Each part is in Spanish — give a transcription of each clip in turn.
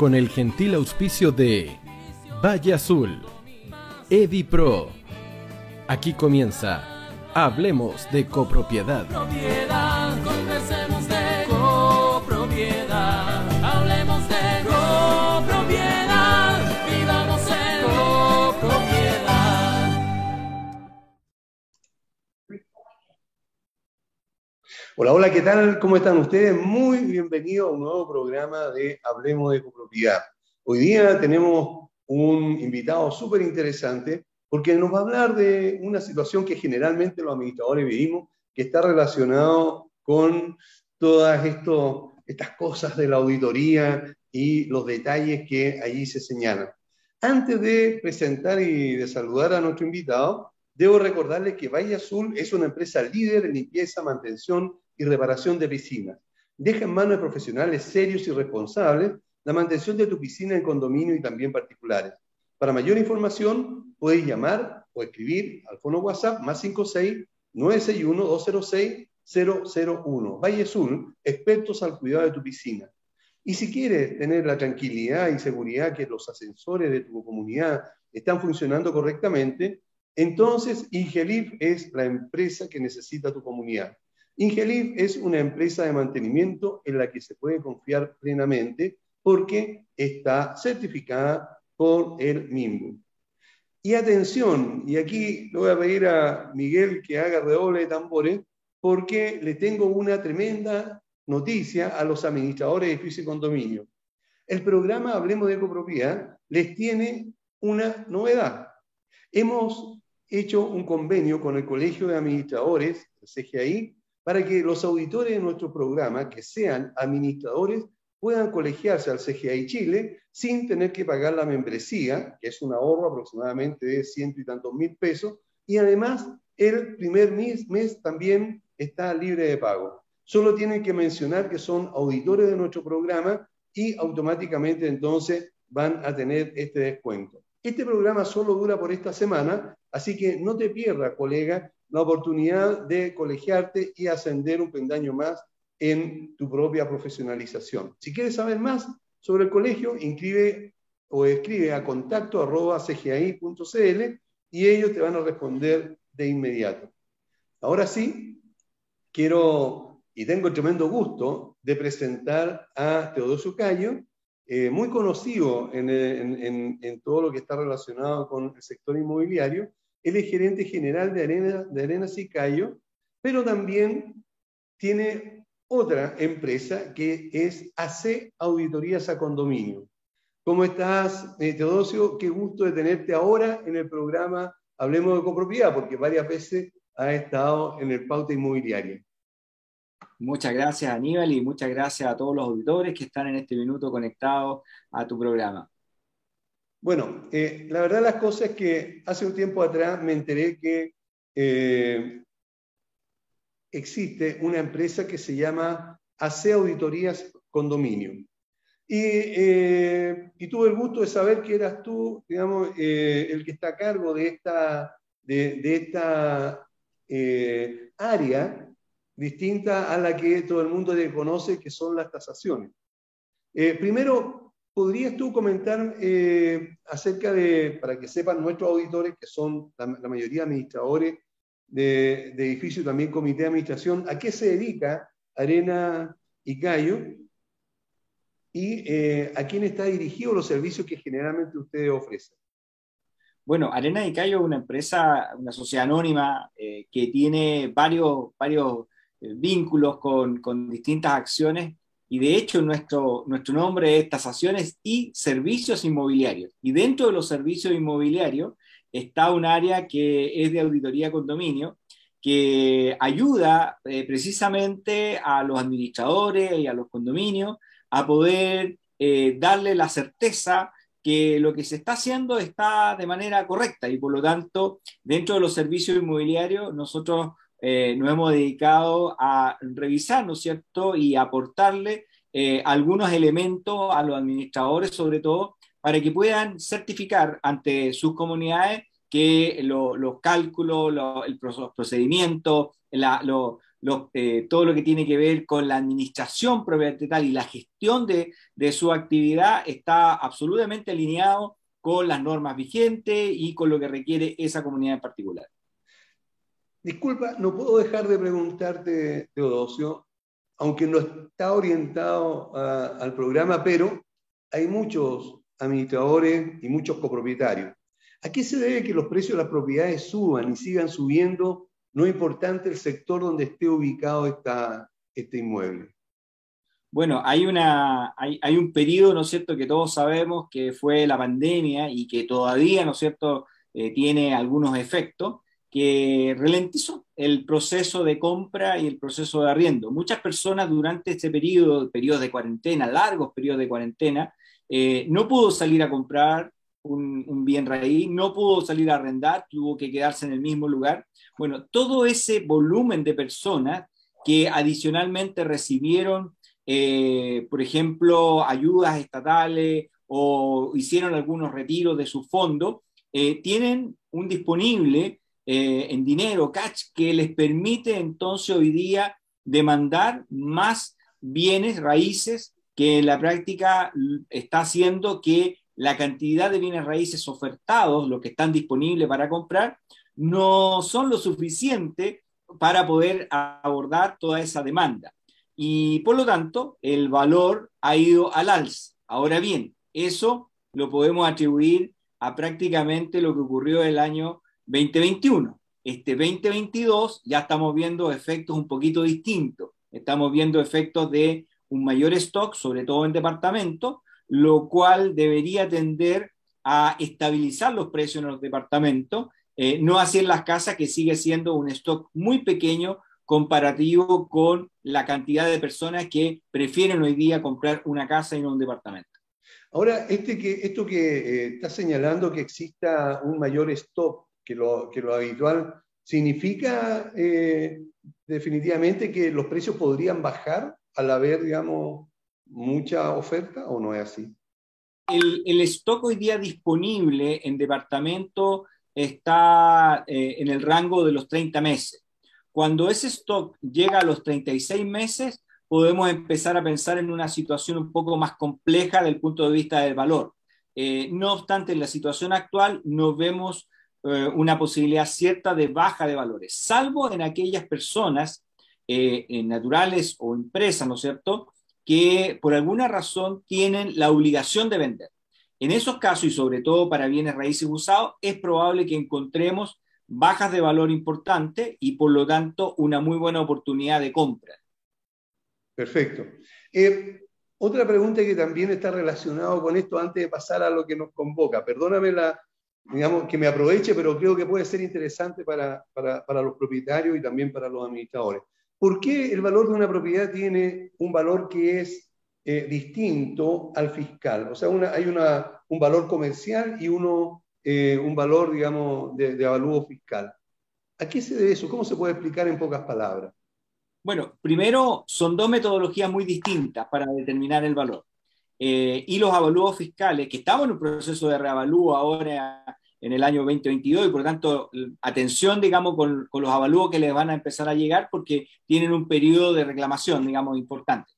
con el gentil auspicio de Valle Azul, Pro. Aquí comienza Hablemos de copropiedad. Hola, hola, ¿qué tal? ¿Cómo están ustedes? Muy bienvenidos a un nuevo programa de Hablemos de Copropiedad. Hoy día tenemos un invitado súper interesante porque nos va a hablar de una situación que generalmente los administradores vivimos, que está relacionado con todas estas cosas de la auditoría y los detalles que allí se señalan. Antes de presentar y de saludar a nuestro invitado, debo recordarles que Valle Azul es una empresa líder en limpieza, mantención y reparación de piscinas. Deja en manos de profesionales serios y responsables la mantención de tu piscina en condominio y también particulares. Para mayor información, puedes llamar o escribir al fono WhatsApp más 56 961 206 001. Valle Azul, expertos al cuidado de tu piscina. Y si quieres tener la tranquilidad y seguridad que los ascensores de tu comunidad están funcionando correctamente, entonces Ingelif es la empresa que necesita tu comunidad. Ingelif es una empresa de mantenimiento en la que se puede confiar plenamente porque está certificada por el MIMBU. Y atención, y aquí le voy a pedir a Miguel que haga redoble de tambores, porque le tengo una tremenda noticia a los administradores de edificios y condominio. El programa Hablemos de Copropiedad les tiene una novedad. Hemos hecho un convenio con el Colegio de Administradores, el CGI, para que los auditores de nuestro programa, que sean administradores, puedan colegiarse al CGI Chile sin tener que pagar la membresía, que es un ahorro aproximadamente de ciento y tantos mil pesos, y además el primer mes, mes también está libre de pago. Solo tienen que mencionar que son auditores de nuestro programa y automáticamente entonces van a tener este descuento. Este programa solo dura por esta semana, así que no te pierdas, colega, la oportunidad de colegiarte y ascender un pendaño más en tu propia profesionalización. Si quieres saber más sobre el colegio, inscribe o escribe a contacto arroba cgi.cl y ellos te van a responder de inmediato. Ahora sí, quiero y tengo el tremendo gusto de presentar a Teodosio Cayo, eh, muy conocido en, en, todo lo que está relacionado con el sector inmobiliario, él es gerente general de, Arena, de Arenas y Cayo, pero también tiene otra empresa que es AC Auditorías a Condominio. ¿Cómo estás, eh, Teodosio? Qué gusto de tenerte ahora en el programa Hablemos de Copropiedad, porque varias veces ha estado en el pauta inmobiliaria. Muchas gracias, Aníbal, y muchas gracias a todos los auditores que están en este minuto conectados a tu programa. Bueno, eh, la verdad las cosas es que hace un tiempo atrás me enteré que eh, existe una empresa que se llama AC Auditorías Condominio. Y, eh, y, tuve el gusto de saber que eras tú, digamos, el que está a cargo de esta, de, de esta área distinta a la que todo el mundo conoce, que son las tasaciones. primero, ¿Podrías tú comentar eh, acerca de, para que sepan nuestros auditores, que son la, mayoría administradores de, edificios, también comité de administración, a qué se dedica Arena y Cayo y eh, a quién está dirigido los servicios que generalmente ustedes ofrecen? Bueno, Arena y Cayo es una empresa, una sociedad anónima eh, que tiene varios, varios vínculos con, con distintas acciones y de hecho nuestro, nuestro nombre es tasaciones y servicios inmobiliarios. Y dentro de los servicios inmobiliarios está un área que es de auditoría condominio, que ayuda eh, precisamente a los administradores y a los condominios a poder eh, darle la certeza que lo que se está haciendo está de manera correcta y por lo tanto dentro de los servicios inmobiliarios nosotros eh, nos hemos dedicado a revisar, ¿no es cierto?, y aportarle eh, algunos elementos a los administradores, sobre todo, para que puedan certificar ante sus comunidades que los cálculos, los procedimientos, eh, todo lo que tiene que ver con la administración propietaria y la gestión de su actividad está absolutamente alineado con las normas vigentes y con lo que requiere esa comunidad en particular. Disculpa, no puedo dejar de preguntarte, Teodosio, aunque no está orientado al programa, pero hay muchos administradores y muchos copropietarios. ¿A qué se debe que los precios de las propiedades suban y sigan subiendo, no importante el sector donde esté ubicado esta, este inmueble? Bueno, hay, una, hay, un periodo, ¿no es cierto?, que todos sabemos que fue la pandemia y que todavía, ¿no es cierto?, eh, tiene algunos efectos que ralentizó el proceso de compra y el proceso de arriendo. Muchas personas durante este periodo, periodo de cuarentena, largos periodos de cuarentena, eh, no pudo salir a comprar un, un, bien raíz, no pudo salir a arrendar, tuvo que quedarse en el mismo lugar. Bueno, todo ese volumen de personas que adicionalmente recibieron, eh, por ejemplo, ayudas estatales o hicieron algunos retiros de su fondo, eh, tienen un disponible eh, en dinero, cash, que les permite entonces hoy día demandar más bienes raíces que en la práctica está haciendo que la cantidad de bienes raíces ofertados, lo que están disponibles para comprar, no son lo suficiente para poder abordar toda esa demanda. Y por lo tanto, el valor ha ido al alza. Ahora bien, eso lo podemos atribuir a prácticamente lo que ocurrió el año 2021. Este 2022 ya estamos viendo efectos un poquito distintos. Estamos viendo efectos de un mayor stock, sobre todo en departamentos, lo cual debería tender a estabilizar los precios en los departamentos, eh, no así en las casas, que sigue siendo un stock muy pequeño comparativo con la cantidad de personas que prefieren hoy día comprar una casa y no un departamento. Ahora, este que, esto que eh, está señalando que exista un mayor stock que lo, que lo habitual, ¿significa eh, definitivamente que los precios podrían bajar al haber, digamos, mucha oferta o no es así? El, el stock hoy día disponible en departamento está eh, en el rango de los 30 meses. Cuando ese stock llega a los 36 meses, podemos empezar a pensar en una situación un poco más compleja desde el punto de vista del valor. Eh, no obstante, en la situación actual no vemos eh, una posibilidad cierta de baja de valores, salvo en aquellas personas eh, naturales o empresas, ¿no es cierto?, que por alguna razón tienen la obligación de vender. En esos casos, y sobre todo para bienes raíces usados, es probable que encontremos bajas de valor importante y por lo tanto una muy buena oportunidad de compra. Perfecto. Eh, otra pregunta que también está relacionada con esto antes de pasar a lo que nos convoca. Perdóname la, digamos, que me aproveche, pero creo que puede ser interesante para, para, para, los propietarios y también para los administradores. ¿Por qué el valor de una propiedad tiene un valor que es eh, distinto al fiscal? O sea, hay una, un valor comercial y uno, eh, un valor, digamos, de, de avalúo fiscal. ¿A qué se debe eso? ¿Cómo se puede explicar en pocas palabras? Bueno, primero, son dos metodologías muy distintas para determinar el valor. Eh, y los avalúos fiscales, que estamos en un proceso de reavalúo ahora en el año 2022 y por lo tanto atención, digamos, con, los avalúos que les van a empezar a llegar porque tienen un periodo de reclamación, digamos, importante.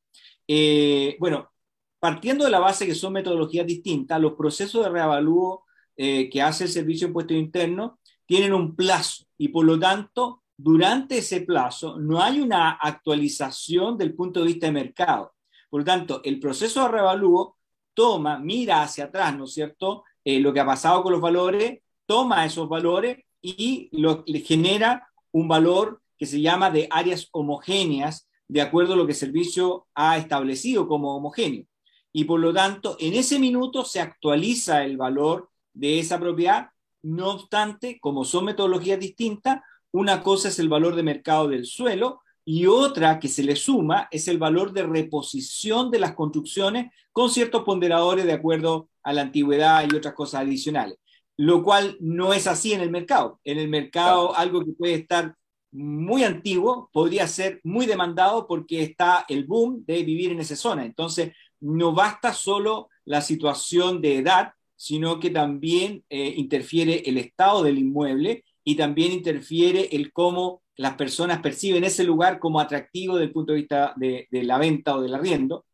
Eh, bueno, partiendo de la base que son metodologías distintas, los procesos de reavalúo eh, que hace el Servicio de Impuestos Internos tienen un plazo y por lo tanto, durante ese plazo no hay una actualización del punto de vista de mercado. Por lo tanto, el proceso de reavalúo toma, mira hacia atrás, ¿no es cierto? Eh, lo que ha pasado con los valores, toma esos valores y lo, le genera un valor que se llama de áreas homogéneas, de acuerdo a lo que el servicio ha establecido como homogéneo. Y por lo tanto, en ese minuto se actualiza el valor de esa propiedad. No obstante, como son metodologías distintas, una cosa es el valor de mercado del suelo y otra que se le suma es el valor de reposición de las construcciones con ciertos ponderadores de acuerdo a la antigüedad y otras cosas adicionales, lo cual no es así en el mercado. En el mercado algo que puede estar muy antiguo podría ser muy demandado porque está el boom de vivir en esa zona. Entonces, no basta solo la situación de edad, sino que también eh, interfiere el estado del inmueble y también interfiere el cómo las personas perciben ese lugar como atractivo desde el punto de vista de, la venta o del arriendo.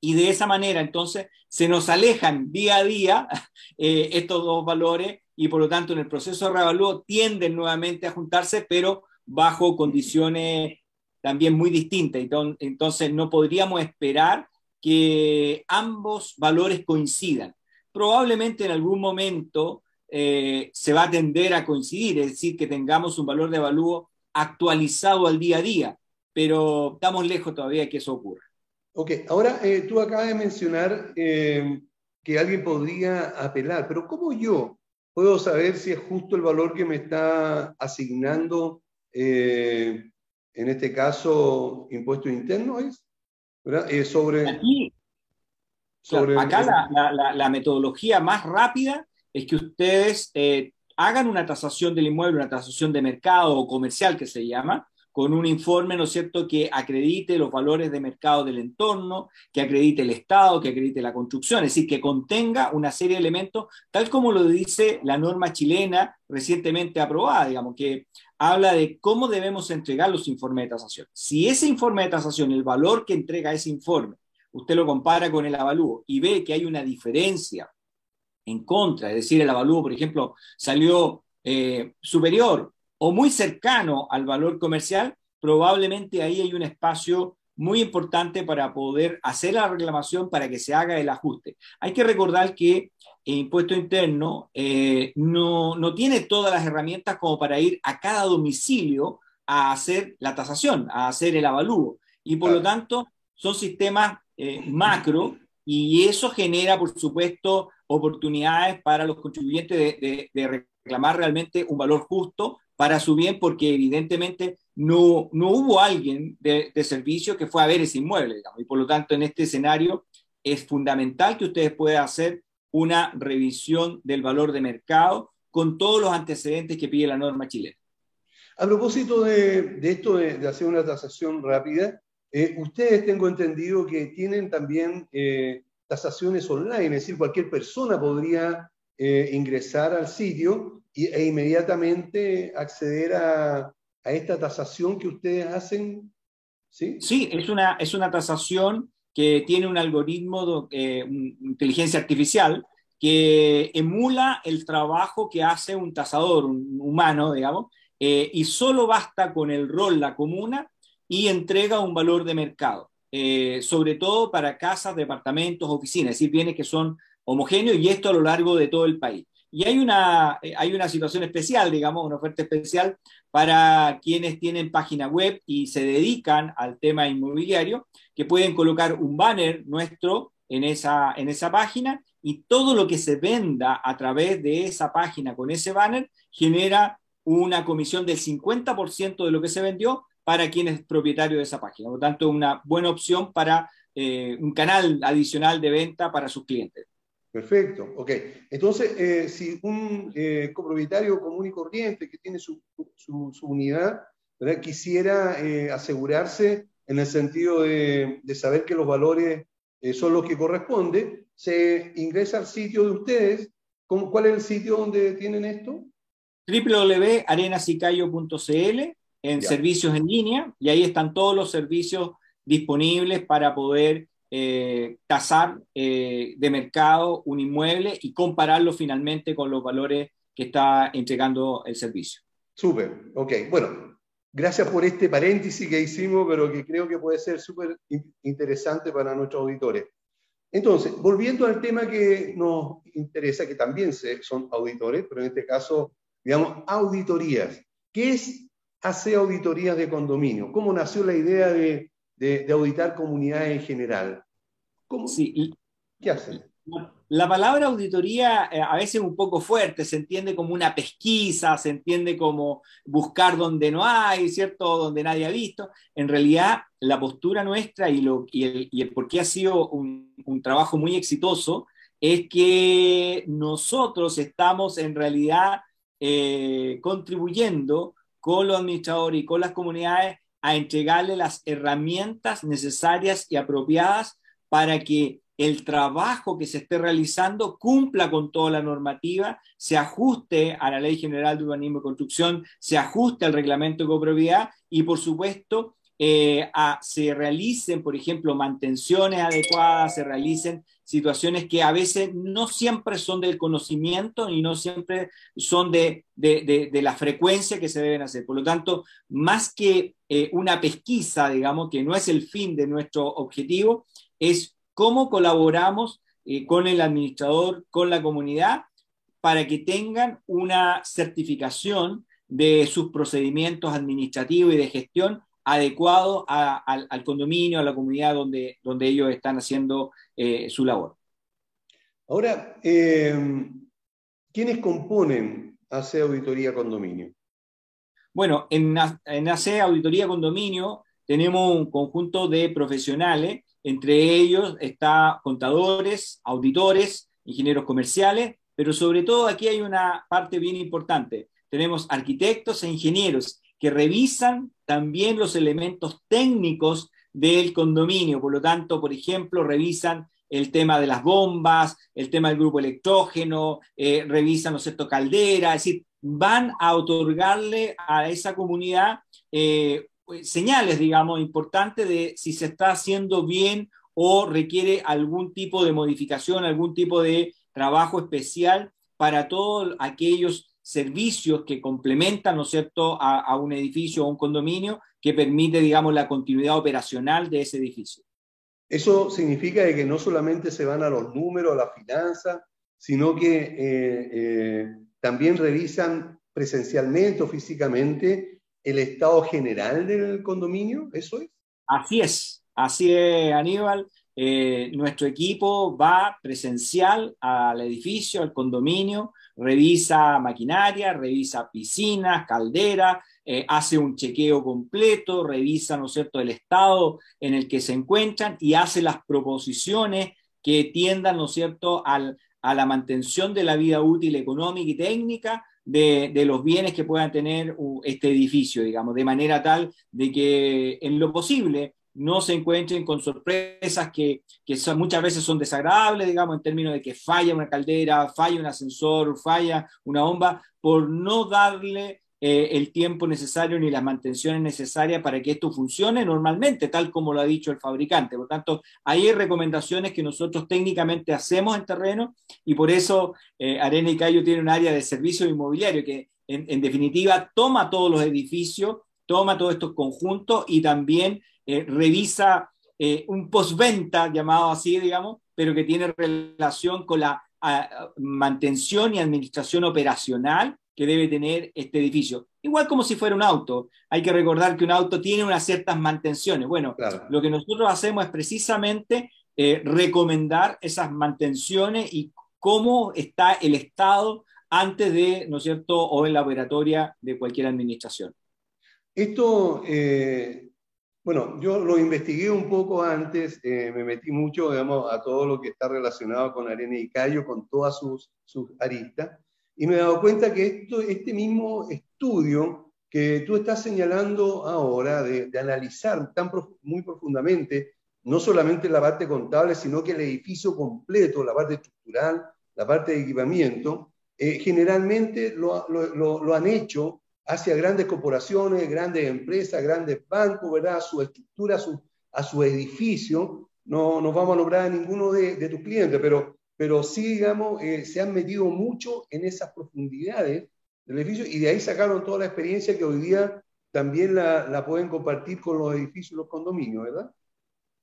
Y de esa manera, entonces, se nos alejan día a día eh, estos dos valores y por lo tanto en el proceso de revalúo tienden nuevamente a juntarse, pero bajo condiciones también muy distintas. Entonces, no podríamos esperar que ambos valores coincidan. Probablemente en algún momento eh, se va a tender a coincidir, es decir, que tengamos un valor de evalúo actualizado al día a día, pero estamos lejos todavía de que eso ocurra. Ok, ahora eh, tú acabas de mencionar eh, que alguien podría apelar, pero ¿cómo yo puedo saber si es justo el valor que me está asignando, en este caso, impuesto interno? ¿es? sobre, Aquí, sobre acá la, la, metodología más rápida es que ustedes eh, hagan una tasación del inmueble, una tasación de mercado o comercial que se llama, con un informe, ¿no es cierto?, que acredite los valores de mercado del entorno, que acredite el Estado, que acredite la construcción, es decir, que contenga una serie de elementos, tal como lo dice la norma chilena recientemente aprobada, digamos, que habla de cómo debemos entregar los informes de tasación. Si ese informe de tasación, el valor que entrega ese informe, usted lo compara con el avalúo y ve que hay una diferencia en contra, es decir, el avalúo, por ejemplo, salió eh, superior o muy cercano al valor comercial, probablemente ahí hay un espacio muy importante para poder hacer la reclamación para que se haga el ajuste. Hay que recordar que el impuesto interno eh, no, no, tiene todas las herramientas como para ir a cada domicilio a hacer la tasación, a hacer el avalúo. Y por lo tanto, son sistemas eh, macro y eso genera, por supuesto, oportunidades para los contribuyentes de, de, reclamar realmente un valor justo para su bien, porque evidentemente no, no hubo alguien de, de, servicio que fue a ver ese inmueble, digamos, y por lo tanto en este escenario es fundamental que ustedes puedan hacer una revisión del valor de mercado con todos los antecedentes que pide la norma chilena. A propósito de, de esto de, de, hacer una tasación rápida, eh, ustedes tengo entendido que tienen también eh, tasaciones online, es decir, cualquier persona podría eh, ingresar al sitio e inmediatamente acceder a, esta tasación que ustedes hacen. Sí, sí es, una, es una tasación que tiene un algoritmo de inteligencia artificial que emula el trabajo que hace un tasador, un humano, digamos, y solo basta con el rol, la comuna, y entrega un valor de mercado, eh, sobre todo para casas, departamentos, oficinas, es decir, bienes que son homogéneos y esto a lo largo de todo el país. Y hay una, eh, hay una situación especial, digamos, una oferta especial para quienes tienen página web y se dedican al tema inmobiliario, que pueden colocar un banner nuestro en esa, en esa página y todo lo que se venda a través de esa página con ese banner genera una comisión del 50% de lo que se vendió para quien es propietario de esa página. Por lo tanto, una buena opción para eh, un canal adicional de venta para sus clientes. Perfecto, ok. Entonces, eh, si un eh, copropietario común y corriente que tiene su, su, unidad quisiera asegurarse en el sentido de, de, saber que los valores son los que corresponden, se ingresa al sitio de ustedes. ¿Cuál es el sitio donde tienen esto? www.arenasicayo.cl en servicios en línea y ahí están todos los servicios disponibles para poder eh, tasar eh, de mercado un inmueble y compararlo finalmente con los valores que está entregando el servicio. Súper, ok. Bueno, gracias por este paréntesis que hicimos, pero que creo que puede ser súper interesante para nuestros auditores. Entonces, volviendo al tema que nos interesa, que también son auditores, pero en este caso, digamos, auditorías. ¿Qué es hace auditorías de condominio? ¿Cómo nació la idea de, de, auditar comunidades en general? ¿Cómo, sí, ¿Qué hacen? La palabra auditoría eh, a veces es un poco fuerte, se entiende como una pesquisa, se entiende como buscar donde no hay, ¿cierto? Donde nadie ha visto. En realidad, la postura nuestra y, lo, y, el, y el por qué ha sido un, un trabajo muy exitoso es que nosotros estamos en realidad eh, contribuyendo con los administradores y con las comunidades a entregarle las herramientas necesarias y apropiadas para que el trabajo que se esté realizando cumpla con toda la normativa, se ajuste a la Ley General de Urbanismo y Construcción, se ajuste al reglamento de copropiedad y, por supuesto, eh, se realicen, por ejemplo, mantenciones adecuadas, se realicen situaciones que a veces no siempre son del conocimiento y no siempre son de, la frecuencia que se deben hacer. Por lo tanto, más que eh, una pesquisa, digamos, que no es el fin de nuestro objetivo, es cómo colaboramos eh, con el administrador, con la comunidad, para que tengan una certificación de sus procedimientos administrativos y de gestión adecuado al condominio, a la comunidad donde, donde ellos están haciendo eh, su labor. Ahora, eh, ¿quiénes componen AC Auditoría Condominio? Bueno, en, en AC Auditoría Condominio tenemos un conjunto de profesionales entre ellos está contadores, auditores, ingenieros comerciales, pero sobre todo aquí hay una parte bien importante. Tenemos arquitectos e ingenieros que revisan también los elementos técnicos del condominio. Por lo tanto, por ejemplo, revisan el tema de las bombas, el tema del grupo electrógeno, eh, revisan, ¿no cierto?, caldera, es decir, van a otorgarle a esa comunidad eh, señales, digamos, importantes de si se está haciendo bien o requiere algún tipo de modificación, algún tipo de trabajo especial para todos aquellos servicios que complementan, ¿no es cierto?, a, un edificio o un condominio que permite, digamos, la continuidad operacional de ese edificio. Eso significa que no solamente se van a los números, a la finanza, sino que eh, eh, también revisan presencialmente o físicamente el estado general del condominio, ¿eso es? Así es, así es, Aníbal. Eh, nuestro equipo va presencial al edificio, al condominio, revisa maquinaria, revisa piscinas, calderas, eh, hace un chequeo completo, revisa, ¿no es cierto?, el estado en el que se encuentran y hace las proposiciones que tiendan, ¿no es cierto?, al, a la mantención de la vida útil económica y técnica de, los bienes que puedan tener este edificio, digamos, de manera tal de que en lo posible no se encuentren con sorpresas que, son, muchas veces son desagradables, digamos, en términos de que falla una caldera, falla un ascensor, falla una bomba, por no darle eh, el tiempo necesario ni las mantenciones necesarias para que esto funcione normalmente, tal como lo ha dicho el fabricante. Por tanto, hay recomendaciones que nosotros técnicamente hacemos en terreno y por eso eh, Arena y Cayo tiene un área de servicio inmobiliario que en, definitiva toma todos los edificios, toma todos estos conjuntos y también eh, revisa un postventa, llamado así, digamos, pero que tiene relación con la mantención y administración operacional que debe tener este edificio. Igual como si fuera un auto. Hay que recordar que un auto tiene unas ciertas mantenciones. Bueno, lo que nosotros hacemos es precisamente eh, recomendar esas mantenciones y cómo está el estado antes de, ¿no es cierto?, o en la operatoria de cualquier administración. Esto, eh, bueno, yo lo investigué un poco antes, eh, me metí mucho, digamos, a todo lo que está relacionado con Arena y Cayo, con todas sus, sus aristas. Y me he dado cuenta que esto, este mismo estudio que tú estás señalando ahora, de, analizar tan muy profundamente, no solamente la parte contable, sino que el edificio completo, la parte estructural, la parte de equipamiento, eh, generalmente lo, lo, lo, han hecho hacia grandes corporaciones, grandes empresas, grandes bancos, ¿verdad? A su estructura, a su, a su edificio. No nos vamos a nombrar a ninguno de, de tus clientes, pero pero sí, digamos, eh, se han metido mucho en esas profundidades del edificio y de ahí sacaron toda la experiencia que hoy día también la, la pueden compartir con los edificios y los condominios, ¿verdad?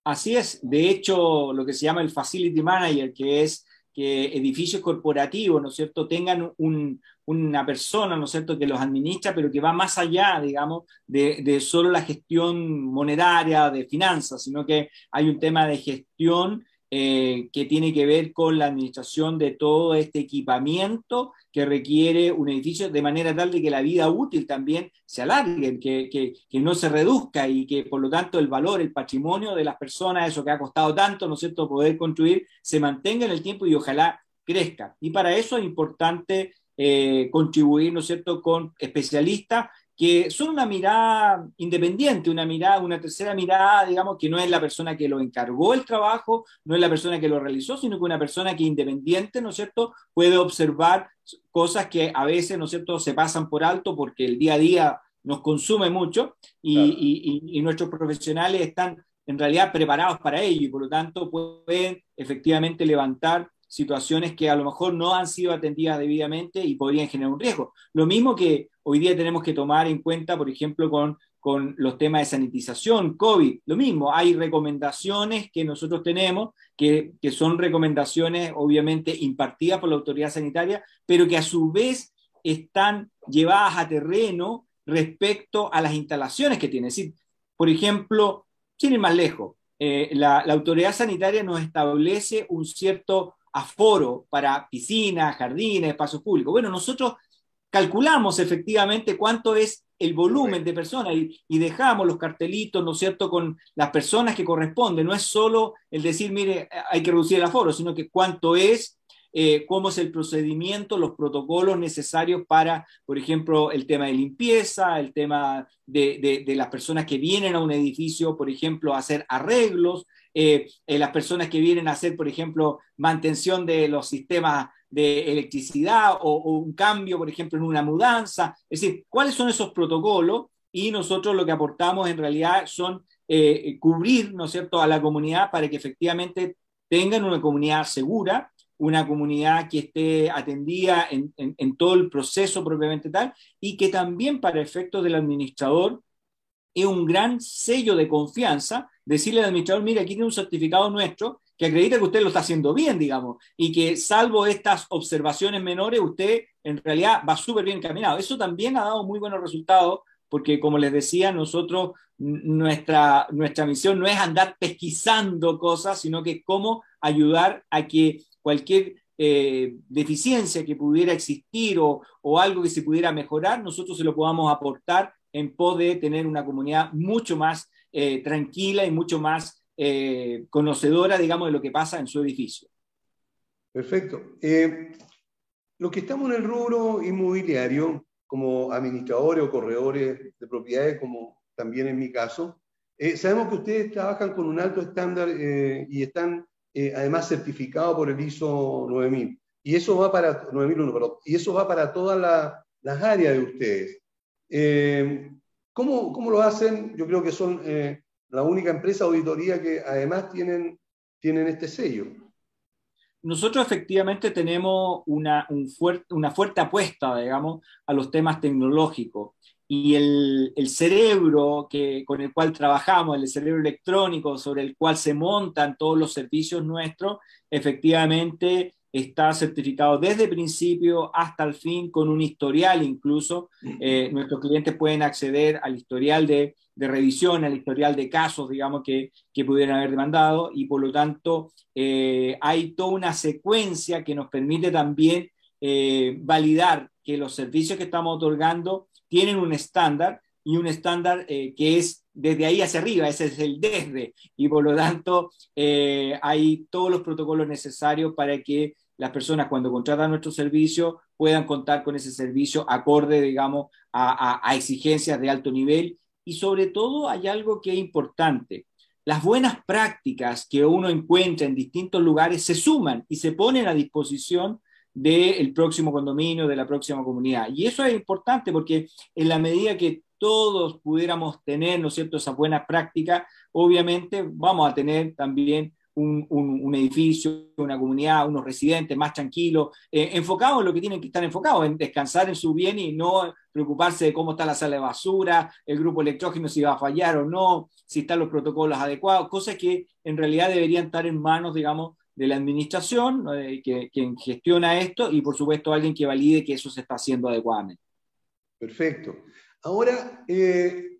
Así es, de hecho, lo que se llama el Facility Manager, que es que edificios corporativos, ¿no es cierto?, tengan un, una persona, ¿no es cierto?, que los administra, pero que va más allá, digamos, de, solo la gestión monetaria, de finanzas, sino que hay un tema de gestión eh, que tiene que ver con la administración de todo este equipamiento que requiere un edificio de manera tal de que la vida útil también se alargue, que, que, no se reduzca y que por lo tanto el valor, el patrimonio de las personas, eso que ha costado tanto, ¿no es cierto?, poder construir, se mantenga en el tiempo y ojalá crezca. Y para eso es importante eh, contribuir, ¿no es cierto?, con especialistas que son una mirada independiente, una mirada, una tercera mirada, digamos, que no es la persona que lo encargó el trabajo, no es la persona que lo realizó, sino que una persona que independiente, ¿no es cierto?, puede observar cosas que a veces, ¿no es cierto?, se pasan por alto porque el día a día nos consume mucho y, nuestros profesionales están en realidad preparados para ello y por lo tanto pueden efectivamente levantar situaciones que a lo mejor no han sido atendidas debidamente y podrían generar un riesgo. Lo mismo que hoy día tenemos que tomar en cuenta, por ejemplo, con, los temas de sanitización, COVID, lo mismo, hay recomendaciones que nosotros tenemos, que, son recomendaciones obviamente impartidas por la autoridad sanitaria, pero que a su vez están llevadas a terreno respecto a las instalaciones que tiene. Es decir, por ejemplo, sin ir más lejos, eh, la, autoridad sanitaria nos establece un cierto aforo para piscinas, jardines, espacios públicos. Bueno, nosotros calculamos efectivamente cuánto es el volumen de personas y, y, dejamos los cartelitos, ¿no es cierto?, con las personas que corresponden. No es solo el decir, mire, hay que reducir el aforo, sino que cuánto es, eh, cómo es el procedimiento, los protocolos necesarios para, por ejemplo, el tema de limpieza, el tema de, de, de las personas que vienen a un edificio, por ejemplo, a hacer arreglos, eh, eh, las personas que vienen a hacer, por ejemplo, mantención de los sistemas de electricidad o, un cambio, por ejemplo, en una mudanza. Es decir, ¿cuáles son esos protocolos? Y nosotros lo que aportamos en realidad son eh, cubrir, ¿no es cierto?, a la comunidad para que efectivamente tengan una comunidad segura, una comunidad que esté atendida en, en todo el proceso propiamente tal, y que también para efectos del administrador es un gran sello de confianza decirle al administrador, mire, aquí tiene un certificado nuestro que acredita que usted lo está haciendo bien, digamos, y que salvo estas observaciones menores, usted en realidad va súper bien encaminado. Eso también ha dado muy buenos resultados, porque como les decía, nosotros, nuestra, nuestra misión no es andar pesquisando cosas, sino que cómo ayudar a que cualquier eh, deficiencia que pudiera existir o, o algo que se pudiera mejorar, nosotros se lo podamos aportar en pos de tener una comunidad mucho más eh, tranquila y mucho más eh, conocedora, digamos, de lo que pasa en su edificio. Perfecto. Eh, los que estamos en el rubro inmobiliario, como administradores o corredores de propiedades, como también en mi caso, sabemos que ustedes trabajan con un alto estándar y están además certificados por el ISO 9000. Y eso va para 9001, y eso va para todas las áreas de ustedes. ¿Cómo, ¿Cómo, lo hacen? Yo creo que son eh, la única empresa auditoría que además tienen, tienen este sello. Nosotros efectivamente tenemos una, un fuerte, una fuerte apuesta, digamos, a los temas tecnológicos. Y el, el, cerebro que, con el cual trabajamos, el cerebro electrónico sobre el cual se montan todos los servicios nuestros, efectivamente está certificado desde el principio hasta el fin con un historial incluso. Eh, nuestros clientes pueden acceder al historial de, de, revisión, al historial de casos, digamos, que, que pudieran haber demandado y por lo tanto eh, hay toda una secuencia que nos permite también eh, validar que los servicios que estamos otorgando tienen un estándar y un estándar que es desde ahí hacia arriba, ese es el desde, y por lo tanto hay todos los protocolos necesarios para que las personas cuando contratan nuestro servicio puedan contar con ese servicio acorde, digamos, a, exigencias de alto nivel. Y sobre todo hay algo que es importante. Las buenas prácticas que uno encuentra en distintos lugares se suman y se ponen a disposición del próximo condominio, de la próxima comunidad. Y eso es importante porque en la medida que todos pudiéramos tener, ¿no es cierto?, esas buenas prácticas, obviamente vamos a tener también un, edificio, una comunidad, unos residentes más tranquilos, eh, enfocados en lo que tienen que estar enfocados, en descansar en su bien y no preocuparse de cómo está la sala de basura, el grupo electrógeno si va a fallar o no, si están los protocolos adecuados, cosas que en realidad deberían estar en manos, digamos, de la administración, que, quien gestiona esto, y por supuesto alguien que valide que eso se está haciendo adecuadamente. Perfecto. Ahora, eh,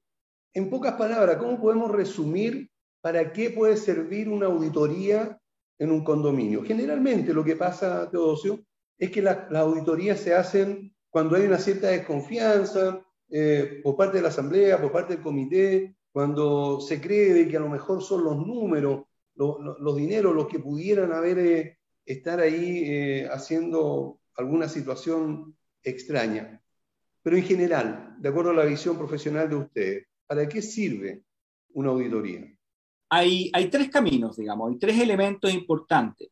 en pocas palabras, ¿cómo podemos resumir ¿para qué puede servir una auditoría en un condominio? Generalmente lo que pasa, Teodosio, es que las auditorías se hacen cuando hay una cierta desconfianza eh, por parte de la asamblea, por parte del comité, cuando se cree que a lo mejor son los números, los dineros los que pudieran haber, eh, estar ahí eh, haciendo alguna situación extraña. Pero en general, de acuerdo a la visión profesional de ustedes, ¿para qué sirve una auditoría? Hay, tres caminos, digamos, hay tres elementos importantes.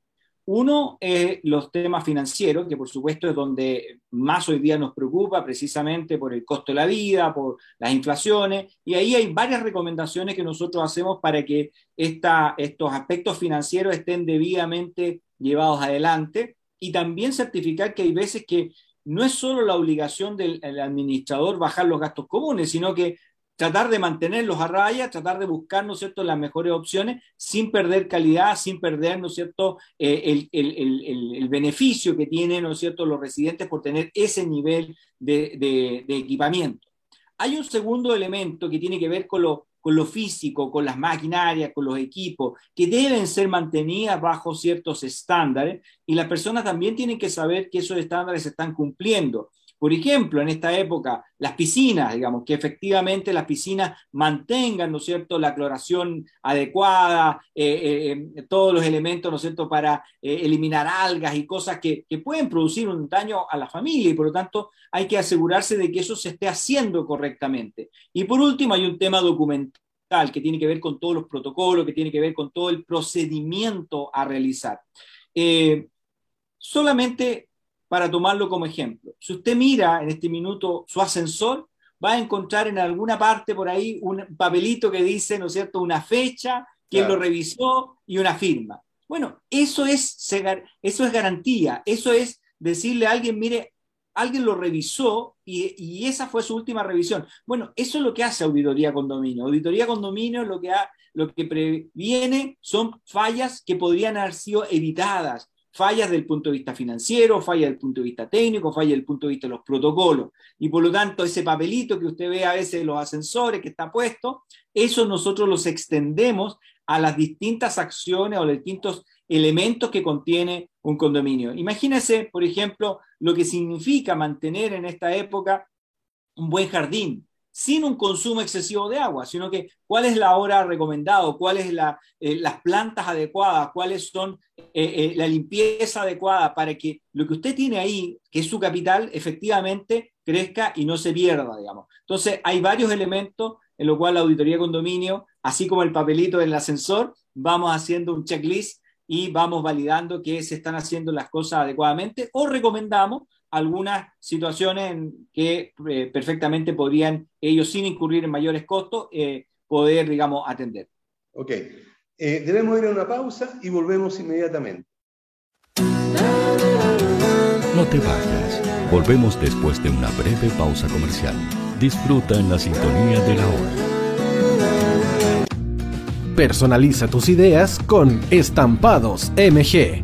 Uno es los temas financieros, que por supuesto es donde más hoy día nos preocupa, precisamente por el costo de la vida, por las inflaciones, y ahí hay varias recomendaciones que nosotros hacemos para que estos aspectos financieros estén debidamente llevados adelante y también certificar que hay veces que no es solo la obligación del administrador bajar los gastos comunes, sino que tratar de mantenerlos a raya, tratar de buscar, ¿no es cierto?, las mejores opciones sin perder calidad, sin perder, ¿no es cierto?, eh, el, beneficio que tienen, ¿no es cierto?, los residentes por tener ese nivel de, equipamiento. Hay un segundo elemento que tiene que ver con lo, con lo físico, con las maquinarias, con los equipos, que deben ser mantenidas bajo ciertos estándares y las personas también tienen que saber que esos estándares se están cumpliendo. Por ejemplo, en esta época, las piscinas, digamos, que efectivamente las piscinas mantengan, ¿no es cierto?, la cloración adecuada, eh, eh, eh, todos los elementos, ¿no es cierto?, para eliminar algas y cosas que, que, pueden producir un daño a la familia y por lo tanto hay que asegurarse de que eso se esté haciendo correctamente. Y por último, hay un tema documental que tiene que ver con todos los protocolos, que tiene que ver con todo el procedimiento a realizar. solamente para tomarlo como ejemplo. Si usted mira en este minuto su ascensor, va a encontrar en alguna parte por ahí un papelito que dice, ¿no es cierto?, una fecha, quién lo revisó y una firma. Bueno, eso es, eso es garantía, eso es decirle a alguien, mire, alguien lo revisó y, y, esa fue su última revisión. Bueno, eso es lo que hace Auditoría Condominio. Auditoría Condominio lo que, ha, lo que previene son fallas que podrían haber sido evitadas, fallas del punto de vista financiero, fallas del punto de vista técnico, fallas del punto de vista de los protocolos. Y por lo tanto, ese papelito que usted ve a veces en los ascensores que está puesto, eso nosotros los extendemos a las distintas acciones o los distintos elementos que contiene un condominio. Imagínese, por ejemplo, lo que significa mantener en esta época un buen jardín, sin un consumo excesivo de agua, sino que cuál es la hora recomendada, cuáles la, eh, las plantas adecuadas, cuáles son eh, eh, la limpieza adecuada para que lo que usted tiene ahí, que es su capital, efectivamente crezca y no se pierda, digamos. Entonces, hay varios elementos en los cuales la auditoría de condominio, así como el papelito del ascensor, vamos haciendo un checklist y vamos validando que se están haciendo las cosas adecuadamente o recomendamos algunas situaciones en que eh, perfectamente podrían ellos, sin incurrir en mayores costos, eh, poder, digamos, atender. Ok. Eh, debemos ir a una pausa y volvemos inmediatamente. No te vayas. Volvemos después de una breve pausa comercial. Disfruta en la sintonía de la hora. Personaliza tus ideas con Estampados MG,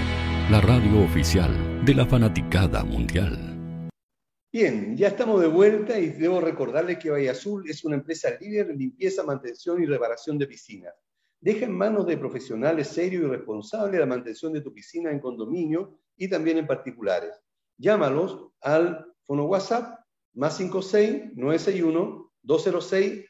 la radio oficial de la fanaticada mundial. Bien, ya estamos de vuelta y debo recordarles que Valle Azul es una empresa líder en limpieza, mantención y reparación de piscinas. Deja en manos de profesionales serios y responsables la mantención de tu piscina en condominio y también en particulares. Llámalos al fono WhatsApp más 56 961 206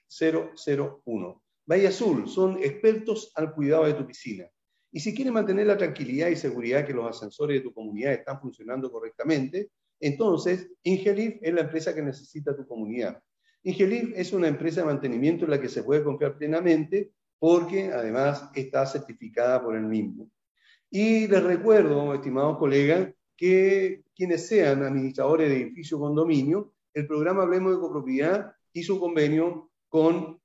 001. Valle Azul son expertos al cuidado de tu piscina. Y si quieres mantener la tranquilidad y seguridad que los ascensores de tu comunidad están funcionando correctamente, entonces Ingelif es la empresa que necesita tu comunidad. Ingelif es una empresa de mantenimiento en la que se puede confiar plenamente porque además está certificada por el mismo. Y les recuerdo, estimados colegas, que quienes sean administradores de edificio condominio, el programa Hablemos de Copropiedad hizo un convenio con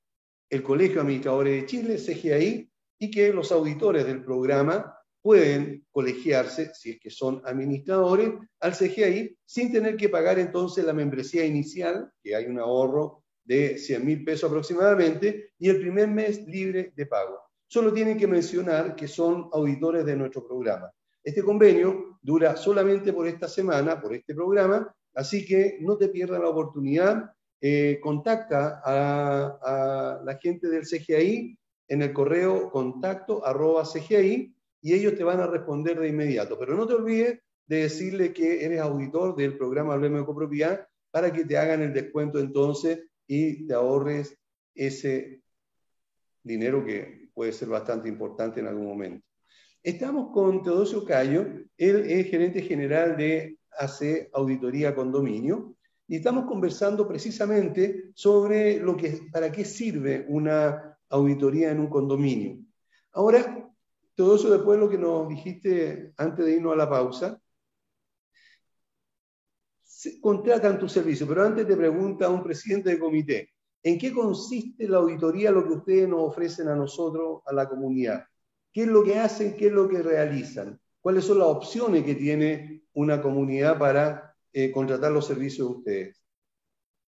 el Colegio de Administradores de Chile, CGI, y que los auditores del programa pueden colegiarse, si es que son administradores, al CGI sin tener que pagar entonces la membresía inicial, que hay un ahorro de 100 mil pesos aproximadamente, y el primer mes libre de pago. Solo tienen que mencionar que son auditores de nuestro programa. Este convenio dura solamente por esta semana, por este programa, así que no te pierdas la oportunidad. Eh, contacta a, a, la gente del CGI en el correo contacto arroba CGI y ellos te van a responder de inmediato. Pero no te olvides de decirle que eres auditor del programa Hablemos de Copropiedad para que te hagan el descuento entonces y te ahorres ese dinero que puede ser bastante importante en algún momento. Estamos con Teodosio Cayo, él es gerente general de AC Auditoría Condominio, y estamos conversando precisamente sobre lo que, para qué sirve una auditoría en un condominio. Ahora, todo eso después de lo que nos dijiste antes de irnos a la pausa, contratan tu servicio, pero antes te pregunta un presidente de comité, ¿en qué consiste la auditoría, lo que ustedes nos ofrecen a nosotros, a la comunidad? ¿Qué es lo que hacen? ¿Qué es lo que realizan? ¿Cuáles son las opciones que tiene una comunidad para eh, contratar los servicios de ustedes?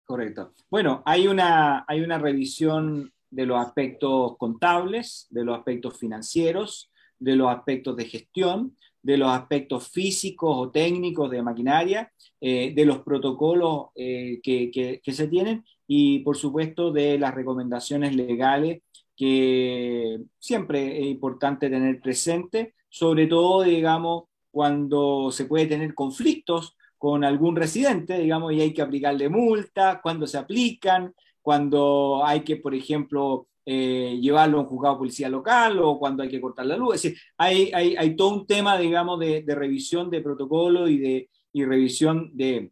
Correcto. Bueno, hay una, hay una revisión de los aspectos contables, de los aspectos financieros, de los aspectos de gestión, de los aspectos físicos o técnicos de maquinaria, eh, de los protocolos eh, que, se tienen y, por supuesto, de las recomendaciones legales que siempre es importante tener presente, sobre todo, digamos, cuando se puede tener conflictos con algún residente, digamos, y hay que aplicarle multa, cuando se aplican, cuando hay que, por ejemplo, eh, llevarlo a un juzgado de policía local o cuando hay que cortar la luz. Es decir, hay, hay, hay todo un tema, digamos, de, de, revisión de protocolo y de y revisión de,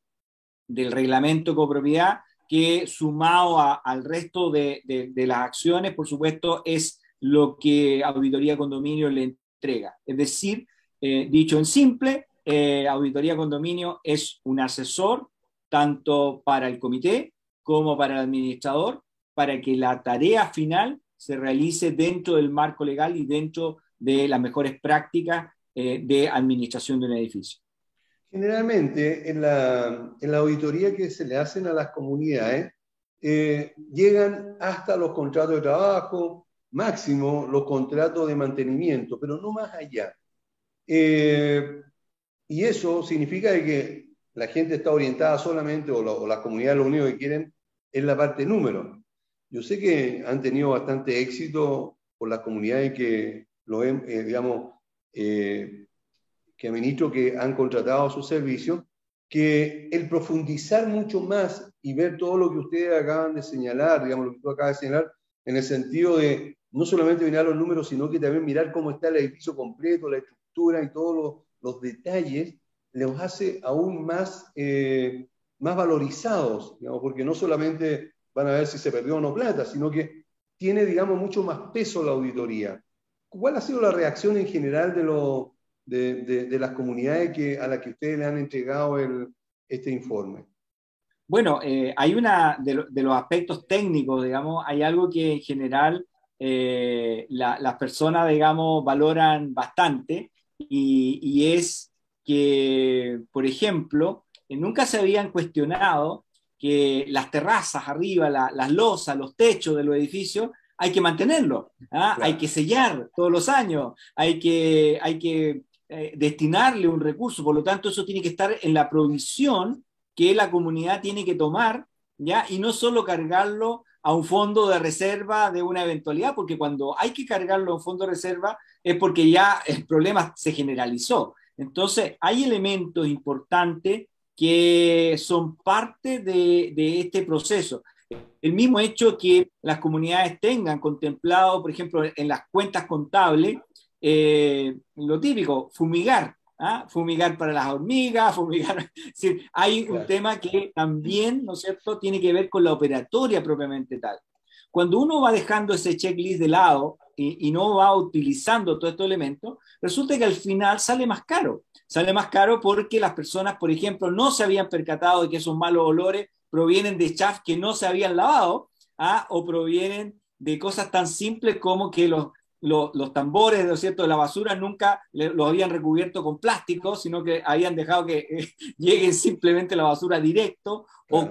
del reglamento de copropiedad que sumado a, al resto de, de, las acciones, por supuesto, es lo que Auditoría Condominio le entrega. Es decir, eh, dicho en simple, eh, Auditoría Condominio es un asesor tanto para el comité como para el administrador para que la tarea final se realice dentro del marco legal y dentro de las mejores prácticas eh, de administración de un edificio. Generalmente, en la, en la, auditoría que se le hacen a las comunidades, eh, llegan hasta los contratos de trabajo, máximo los contratos de mantenimiento, pero no más allá. Eh, y eso significa que la gente está orientada solamente, o, la, o las comunidades lo único que quieren es la parte número. Yo sé que han tenido bastante éxito por las comunidades que lo eh, digamos, eh, que ministros que han contratado su servicio, que el profundizar mucho más y ver todo lo que ustedes acaban de señalar, digamos, lo que tú acabas de señalar, en el sentido de no solamente mirar los números, sino que también mirar cómo está el edificio completo, la estructura y todos los detalles, los hace aún más, eh, más valorizados, digamos, porque no solamente van a ver si se perdió o no plata, sino que tiene, digamos, mucho más peso la auditoría. ¿Cuál ha sido la reacción en general de, lo, de, de, de las comunidades que, a las que ustedes le han entregado el, este informe? Bueno, eh, hay una de, de, los aspectos técnicos, digamos, hay algo que en general eh, la, las personas, digamos, valoran bastante y, y, es que, por ejemplo, nunca se habían cuestionado que las terrazas arriba, la, las losas, los techos de los edificios, hay que mantenerlo, ¿ah? claro. hay que sellar todos los años, hay que, hay que eh, destinarle un recurso, por lo tanto eso tiene que estar en la provisión que la comunidad tiene que tomar, ¿ya? Y no solo cargarlo a un fondo de reserva de una eventualidad, porque cuando hay que cargarlo a un fondo de reserva es porque ya el problema se generalizó. Entonces, hay elementos importantes que son parte de, de, este proceso. El mismo hecho que las comunidades tengan contemplado, por ejemplo, en las cuentas contables, eh, lo típico, fumigar, ¿ah? fumigar para las hormigas, fumigar. Es decir, hay claro. un tema que también, ¿no es cierto?, tiene que ver con la operatoria propiamente tal. Cuando uno va dejando ese checklist de lado y, y no va utilizando todos estos elementos, resulta que al final sale más caro sale más caro porque las personas, por ejemplo, no se habían percatado de que esos malos olores provienen de chaff que no se habían lavado ¿ah? o provienen de cosas tan simples como que los, los tambores ¿no cierto? de la basura nunca los habían recubierto con plástico, sino que habían dejado que eh, llegue simplemente la basura directo. O,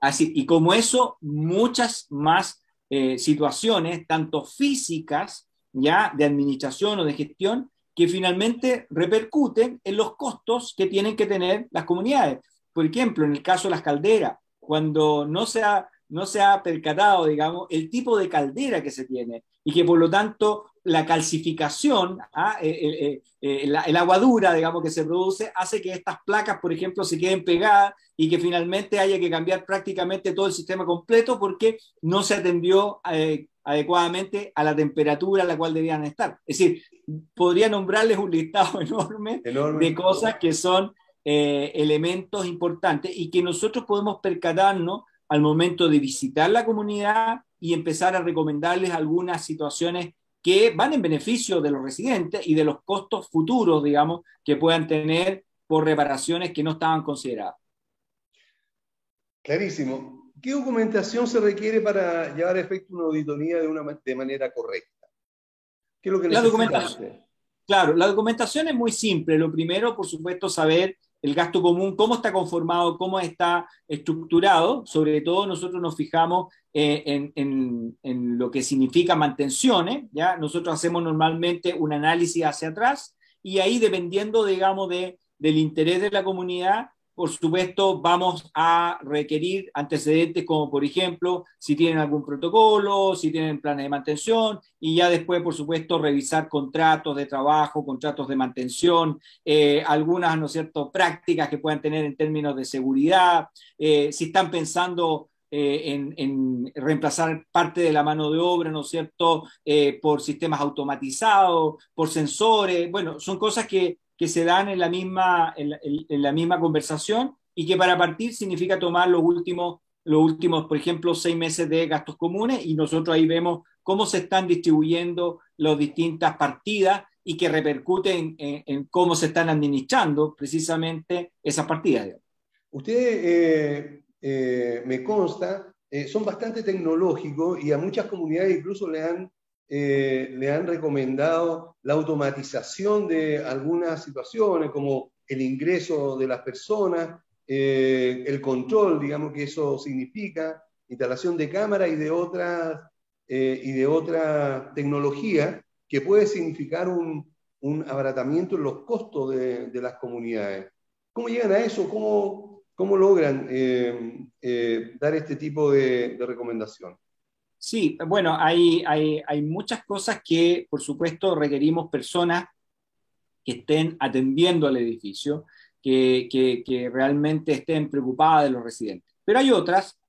así, y como eso, muchas más eh, situaciones, tanto físicas, ya de administración o de gestión, que finalmente repercuten en los costos que tienen que tener las comunidades. Por ejemplo, en el caso de las calderas, cuando no se ha, no se ha percatado, digamos, el tipo de caldera que se tiene y que por lo tanto la calcificación, ¿ah? eh, eh, eh, el agua dura, digamos, que se produce, hace que estas placas, por ejemplo, se queden pegadas y que finalmente haya que cambiar prácticamente todo el sistema completo porque no se atendió adecuadamente a la temperatura a la cual debían estar. Es decir, podría nombrarles un listado enorme, de cosas que son elementos importantes y que nosotros podemos percatarnos al momento de visitar la comunidad y empezar a recomendarles algunas situaciones que van en beneficio de los residentes y de los costos futuros, digamos, que puedan tener por reparaciones que no estaban consideradas. Clarísimo. ¿Qué documentación se requiere para llevar a efecto una auditoría de, una, de manera correcta? ¿Qué es lo que la documentación, Claro, la documentación es muy simple. Lo primero, por supuesto, saber el gasto común, cómo está conformado, cómo está estructurado. Sobre todo nosotros nos fijamos eh, en, lo que significa mantenciones. ¿ya? Nosotros hacemos normalmente un análisis hacia atrás y ahí dependiendo, digamos, de, del interés de la comunidad, por supuesto, vamos a requerir antecedentes como, por ejemplo, si tienen algún protocolo, si tienen planes de mantención, y ya después, por supuesto, revisar contratos de trabajo, contratos de mantención, eh, algunas, ¿no es cierto?, prácticas que puedan tener en términos de seguridad, eh, si están pensando eh, en, en, reemplazar parte de la mano de obra, ¿no es cierto?, por sistemas automatizados, por sensores, bueno, son cosas que que se dan en la misma, en la, misma conversación y que para partir significa tomar los últimos, los últimos, por ejemplo, seis meses de gastos comunes y nosotros ahí vemos cómo se están distribuyendo las distintas partidas y que repercuten en, cómo se están administrando precisamente esas partidas. Ustedes, eh, eh, me consta, eh, son bastante tecnológicos y a muchas comunidades incluso le han eh, le han recomendado la automatización de algunas situaciones, como el ingreso de las personas, eh, el control, digamos que eso significa, instalación de cámara y de otras eh, y de otra tecnología que puede significar un, un abaratamiento en los costos de, las comunidades. ¿Cómo llegan a eso? ¿Cómo, cómo logran dar este tipo de, de recomendación? Sí, bueno, hay, hay, muchas cosas que, por supuesto, requerimos personas que estén atendiendo al edificio, que, que, realmente estén preocupadas de los residentes. Pero hay otras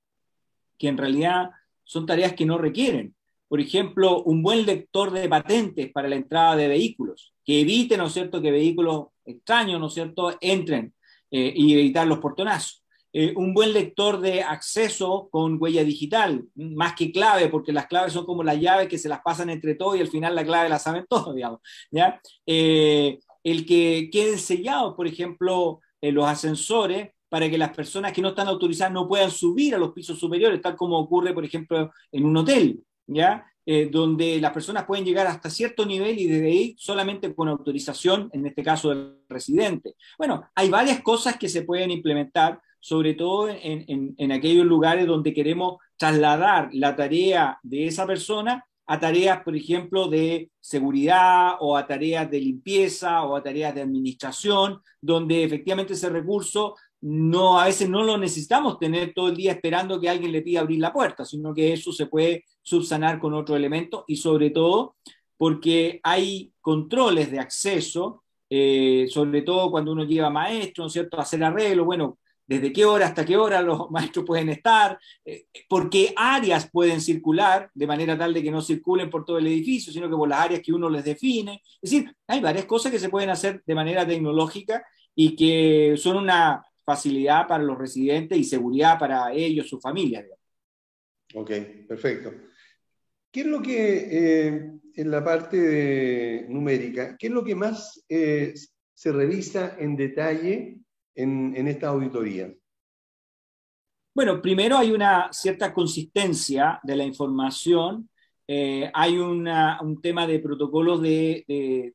que en realidad son tareas que no requieren. Por ejemplo, un buen lector de patentes para la entrada de vehículos, que evite, ¿no es cierto?, que vehículos extraños, ¿no es cierto?, entren eh, y evitar los portonazos. Eh, un buen lector de acceso con huella digital, más que clave, porque las claves son como las llaves que se las pasan entre todos y al final la clave la saben todos, digamos. ¿ya? Eh, el que queden sellados, por ejemplo, en los ascensores para que las personas que no están autorizadas no puedan subir a los pisos superiores, tal como ocurre, por ejemplo, en un hotel, ¿ya? Eh, donde las personas pueden llegar hasta cierto nivel y desde ahí solamente con autorización, en este caso del residente. Bueno, hay varias cosas que se pueden implementar sobre todo en, aquellos lugares donde queremos trasladar la tarea de esa persona a tareas, por ejemplo, de seguridad o a tareas de limpieza o a tareas de administración, donde efectivamente ese recurso no a veces no lo necesitamos tener todo el día esperando que alguien le pida abrir la puerta, sino que eso se puede subsanar con otro elemento y sobre todo porque hay controles de acceso, eh, sobre todo cuando uno lleva maestro, ¿no es cierto?, hacer arreglo, bueno, desde qué hora hasta qué hora los maestros pueden estar, eh, por qué áreas pueden circular, de manera tal de que no circulen por todo el edificio, sino que por las áreas que uno les define. Es decir, hay varias cosas que se pueden hacer de manera tecnológica y que son una facilidad para los residentes y seguridad para ellos, sus familias. Ok, perfecto. ¿Qué es lo que, eh, en la parte numérica, qué es lo que más eh, se revisa en detalle en, esta auditoría? Bueno, primero hay una cierta consistencia de la información eh, hay un tema de protocolos de,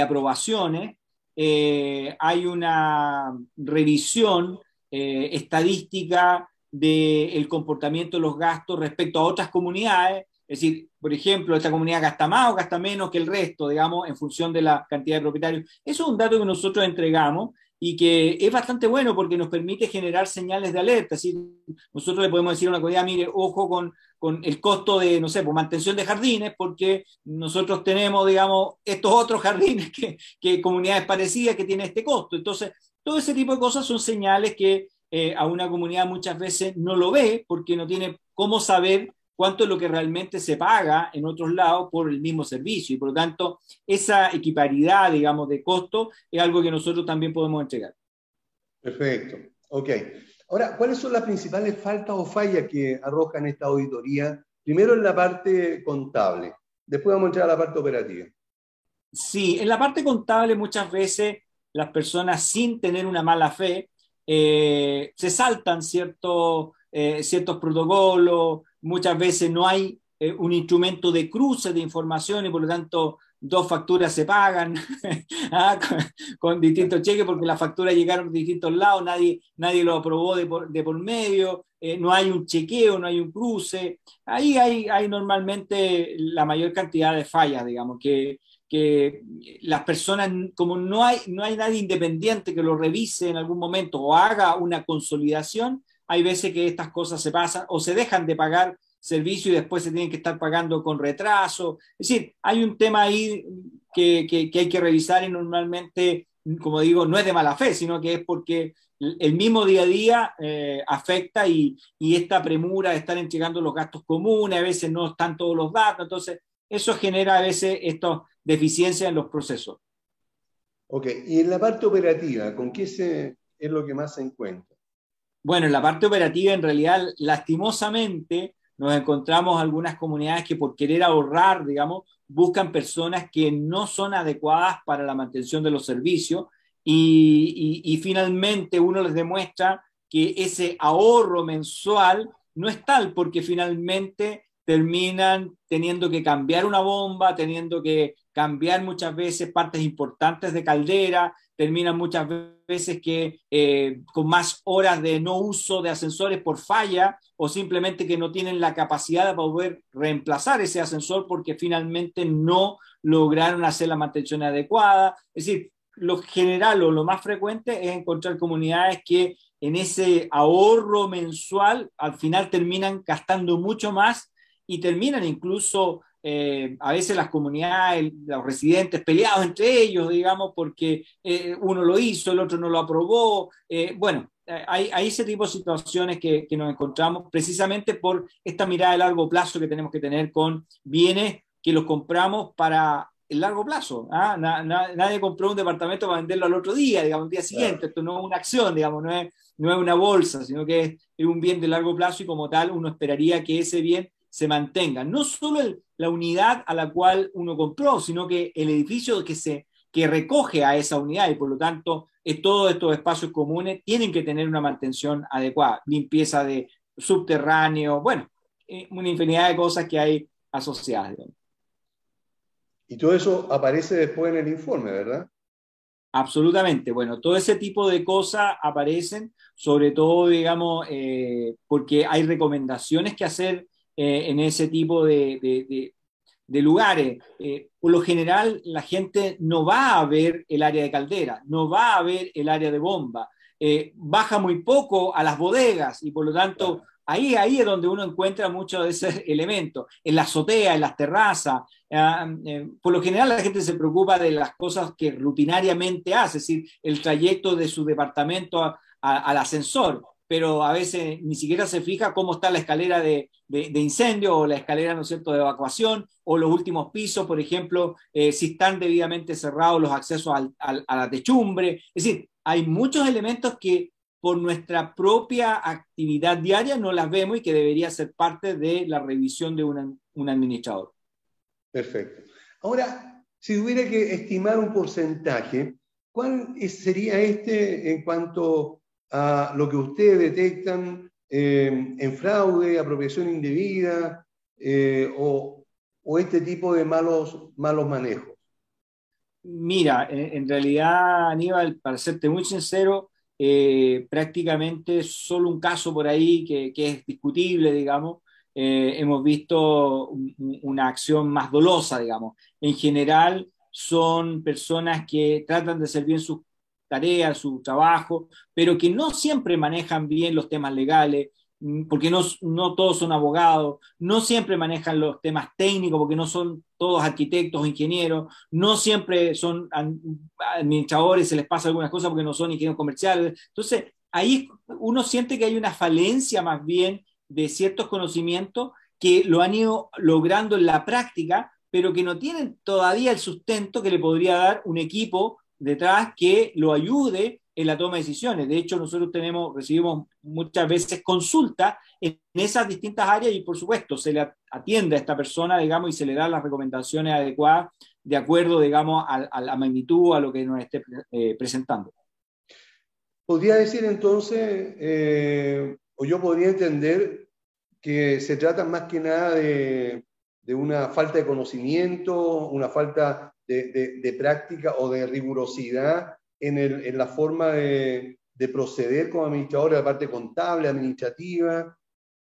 aprobaciones, eh, hay una revisión eh, estadística del comportamiento de los gastos respecto a otras comunidades. Es decir, por ejemplo, esta comunidad gasta más o gasta menos que el resto, digamos, en función de la cantidad de propietarios. Eso es un dato que nosotros entregamos y que es bastante bueno porque nos permite generar señales de alerta. Nosotros le podemos decir a una comunidad, mire, ojo con, con el costo de, no sé, por mantención de jardines, porque nosotros tenemos, digamos, estos otros jardines que, que comunidades parecidas que tienen este costo. Entonces, todo ese tipo de cosas son señales que eh, a una comunidad muchas veces no lo ve porque no tiene cómo saber cuánto es lo que realmente se paga en otros lados por el mismo servicio. Y por lo tanto, esa equiparidad, digamos, de costo es algo que nosotros también podemos entregar. Perfecto. Ok. Ahora, ¿cuáles son las principales faltas o fallas que arrojan esta auditoría? Primero en la parte contable, después vamos a entrar a la parte operativa. Sí, en la parte contable muchas veces las personas sin tener una mala fe eh, se saltan ciertos, eh, ciertos protocolos, muchas veces no hay eh, un instrumento de cruce de información y por lo tanto dos facturas se pagan ah, con, distintos cheques porque las facturas llegaron de distintos lados, nadie, nadie lo aprobó de por, de por medio, eh, no hay un chequeo, no hay un cruce. Ahí hay, hay normalmente la mayor cantidad de fallas, digamos, que, que las personas, como no hay, no hay nadie independiente que lo revise en algún momento o haga una consolidación, hay veces que estas cosas se pasan o se dejan de pagar servicio y después se tienen que estar pagando con retraso. Es decir, hay un tema ahí que, hay que revisar y normalmente, como digo, no es de mala fe, sino que es porque el mismo día a día eh, afecta y, y, esta premura de estar entregando los gastos comunes, a veces no están todos los datos, entonces eso genera a veces estas deficiencias en los procesos. Ok, y en la parte operativa, ¿con qué se, es lo que más se encuentra? Bueno, en la parte operativa, en realidad, lastimosamente, nos encontramos algunas comunidades que por querer ahorrar, digamos, buscan personas que no son adecuadas para la mantención de los servicios. Y, finalmente uno les demuestra que ese ahorro mensual no es tal porque finalmente terminan teniendo que cambiar una bomba, teniendo que cambiar muchas veces partes importantes de caldera, terminan muchas veces que eh, con más horas de no uso de ascensores por falla o simplemente que no tienen la capacidad de poder reemplazar ese ascensor porque finalmente no lograron hacer la mantención adecuada. Es decir, lo general o lo más frecuente es encontrar comunidades que en ese ahorro mensual al final terminan gastando mucho más y terminan incluso eh, a veces las comunidades, los residentes peleados entre ellos, digamos, porque eh, uno lo hizo, el otro no lo aprobó. Eh, bueno, hay, hay, ese tipo de situaciones que, que, nos encontramos precisamente por esta mirada de largo plazo que tenemos que tener con bienes que los compramos para el largo plazo. ¿ah? nadie compró un departamento para venderlo al otro día, digamos, el día siguiente. Esto no es una acción, digamos, no es, no es una bolsa, sino que es, es un bien de largo plazo y como tal uno esperaría que ese bien se mantenga. No solo la unidad a la cual uno compró, sino que el edificio que, se, que recoge a esa unidad y por lo tanto eh, todos estos espacios comunes tienen que tener una mantención adecuada, limpieza de subterráneo, bueno, eh, una infinidad de cosas que hay asociadas. Y todo eso aparece después en el informe, ¿verdad? Absolutamente. Bueno, todo ese tipo de cosas aparecen, sobre todo, digamos, eh, porque hay recomendaciones que hacer eh, en ese tipo de, lugares. Eh, por lo general, la gente no va a ver el área de caldera, no va a ver el área de bomba, eh, baja muy poco a las bodegas y por lo tanto... Ahí, ahí es donde uno encuentra muchos de esos elementos, en la azotea, en las terrazas. Ah, por lo general la gente se preocupa de las cosas que rutinariamente hace, es decir, el trayecto de su departamento al ascensor pero a veces ni siquiera se fija cómo está la escalera de, incendio o la escalera, ¿no es cierto?, de evacuación o los últimos pisos, por ejemplo, eh, si están debidamente cerrados los accesos a la techumbre. Es decir, hay muchos elementos que por nuestra propia actividad diaria no las vemos y que debería ser parte de la revisión de un administrador. Perfecto. Ahora, si hubiera que estimar un porcentaje, ¿cuál sería este en cuanto a lo que ustedes detectan eh, en fraude, apropiación indebida eh, o o este tipo de malos, malos manejos? Mira, en, realidad, Aníbal, para serte muy sincero, eh, prácticamente solo un caso por ahí que, es discutible, digamos. Eh, hemos visto una acción más dolosa, digamos. En general, son personas que tratan de hacer bien sus tareas, su trabajo, pero que no siempre manejan bien los temas legales, Mm, porque no, no, todos son abogados, no siempre manejan los temas técnicos, porque no son todos arquitectos o ingenieros, no siempre son administradores, se les pasa algunas cosas porque no son ingenieros comerciales. Entonces, ahí uno siente que hay una falencia más bien de ciertos conocimientos que lo han ido logrando en la práctica, pero que no tienen todavía el sustento que le podría dar un equipo detrás que lo ayude en la toma de decisiones. De hecho, nosotros tenemos, recibimos muchas veces consulta en esas distintas áreas y, por supuesto, se le atiende a esta persona, digamos, y se le dan las recomendaciones adecuadas de acuerdo, digamos, a, la magnitud, a lo que nos esté eh, presentando. Podría decir entonces, eh, o yo podría entender que se trata más que nada de, una falta de conocimiento, una falta de práctica o de rigurosidad en, la forma de, proceder como administrador, la parte contable, administrativa.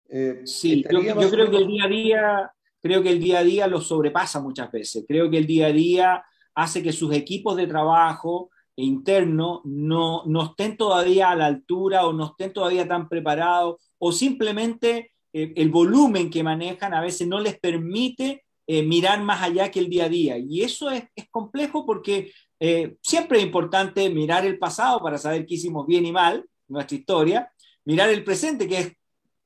Eh, sí, yo, creo que el día a día, creo que el día a día lo sobrepasa muchas veces. Creo que el día a día hace que sus equipos de trabajo interno no, no estén todavía a la altura o no estén todavía tan preparados o simplemente eh, el volumen que manejan a veces no les permite eh, mirar más allá que el día a día. Y eso es, es complejo porque eh, siempre es importante mirar el pasado para saber qué hicimos bien y mal, nuestra historia, mirar el presente, que es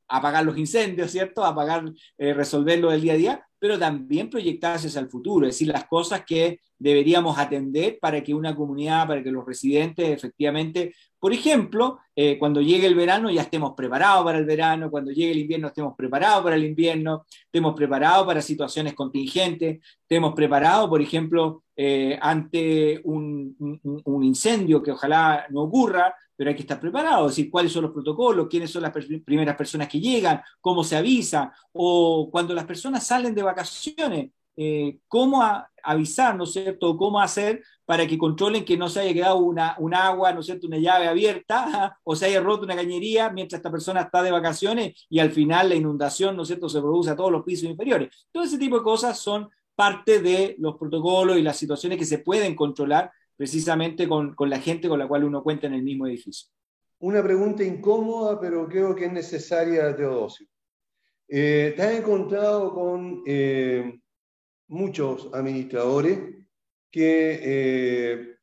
apagar los incendios, ¿cierto? Apagar, eh, resolverlo del día a día, pero también proyectarse hacia el futuro, es decir, las cosas que deberíamos atender para que una comunidad, para que los residentes efectivamente, por ejemplo, eh, cuando llegue el verano ya estemos preparados para el verano, cuando llegue el invierno estemos preparados para el invierno, estemos preparados para situaciones contingentes, estemos preparados, por ejemplo, eh, ante un, incendio que ojalá no ocurra, pero hay que estar preparado, es decir, cuáles son los protocolos, quiénes son las primeras personas que llegan, cómo se avisa, o cuando las personas salen de vacaciones, eh, cómo avisar, ¿no es cierto?, cómo hacer para que controlen que no se haya quedado una, un agua, ¿no es cierto?, una llave abierta o se haya roto una cañería mientras esta persona está de vacaciones y al final la inundación, ¿no es cierto?, se produce a todos los pisos inferiores. Todo ese tipo de cosas son parte de los protocolos y las situaciones que se pueden controlar precisamente con, con la gente con la cual uno cuenta en el mismo edificio. Una pregunta incómoda, pero creo que es necesaria, Teodosio. Eh, ¿Te has encontrado con eh, muchos administradores que eh,